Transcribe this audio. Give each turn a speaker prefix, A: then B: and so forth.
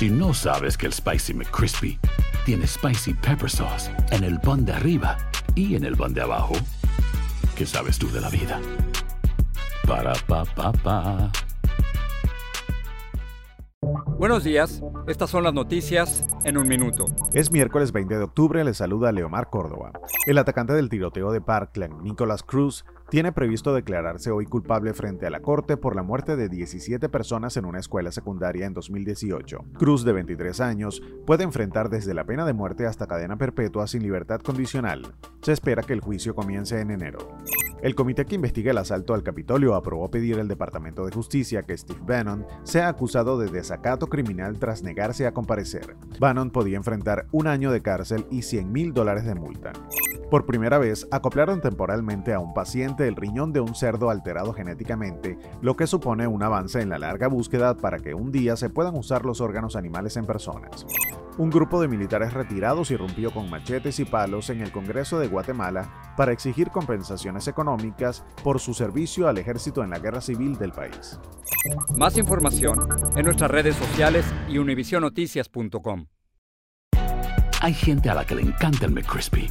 A: Si no sabes que el Spicy McCrispy tiene Spicy Pepper Sauce en el pan de arriba y en el pan de abajo, ¿qué sabes tú de la vida? Para, pa, pa, pa.
B: Buenos días, estas son las noticias en un minuto.
C: Es miércoles 20 de octubre, le saluda Leomar Córdoba. El atacante del tiroteo de Parkland, Nicholas Cruz, tiene previsto declararse hoy culpable frente a la corte por la muerte de 17 personas en una escuela secundaria en 2018. Cruz, de 23 años, puede enfrentar desde la pena de muerte hasta cadena perpetua sin libertad condicional. Se espera que el juicio comience en enero. El comité que investiga el asalto al Capitolio aprobó pedir al Departamento de Justicia que Steve Bannon sea acusado de desacato criminal tras negarse a comparecer. Bannon podía enfrentar un año de cárcel y 100 mil dólares de multa. Por primera vez, acoplaron temporalmente a un paciente el riñón de un cerdo alterado genéticamente, lo que supone un avance en la larga búsqueda para que un día se puedan usar los órganos animales en personas. Un grupo de militares retirados irrumpió con machetes y palos en el Congreso de Guatemala para exigir compensaciones económicas por su servicio al ejército en la guerra civil del país.
B: Más información en nuestras redes sociales y univisionoticias.com.
A: Hay gente a la que le encanta el McCrispy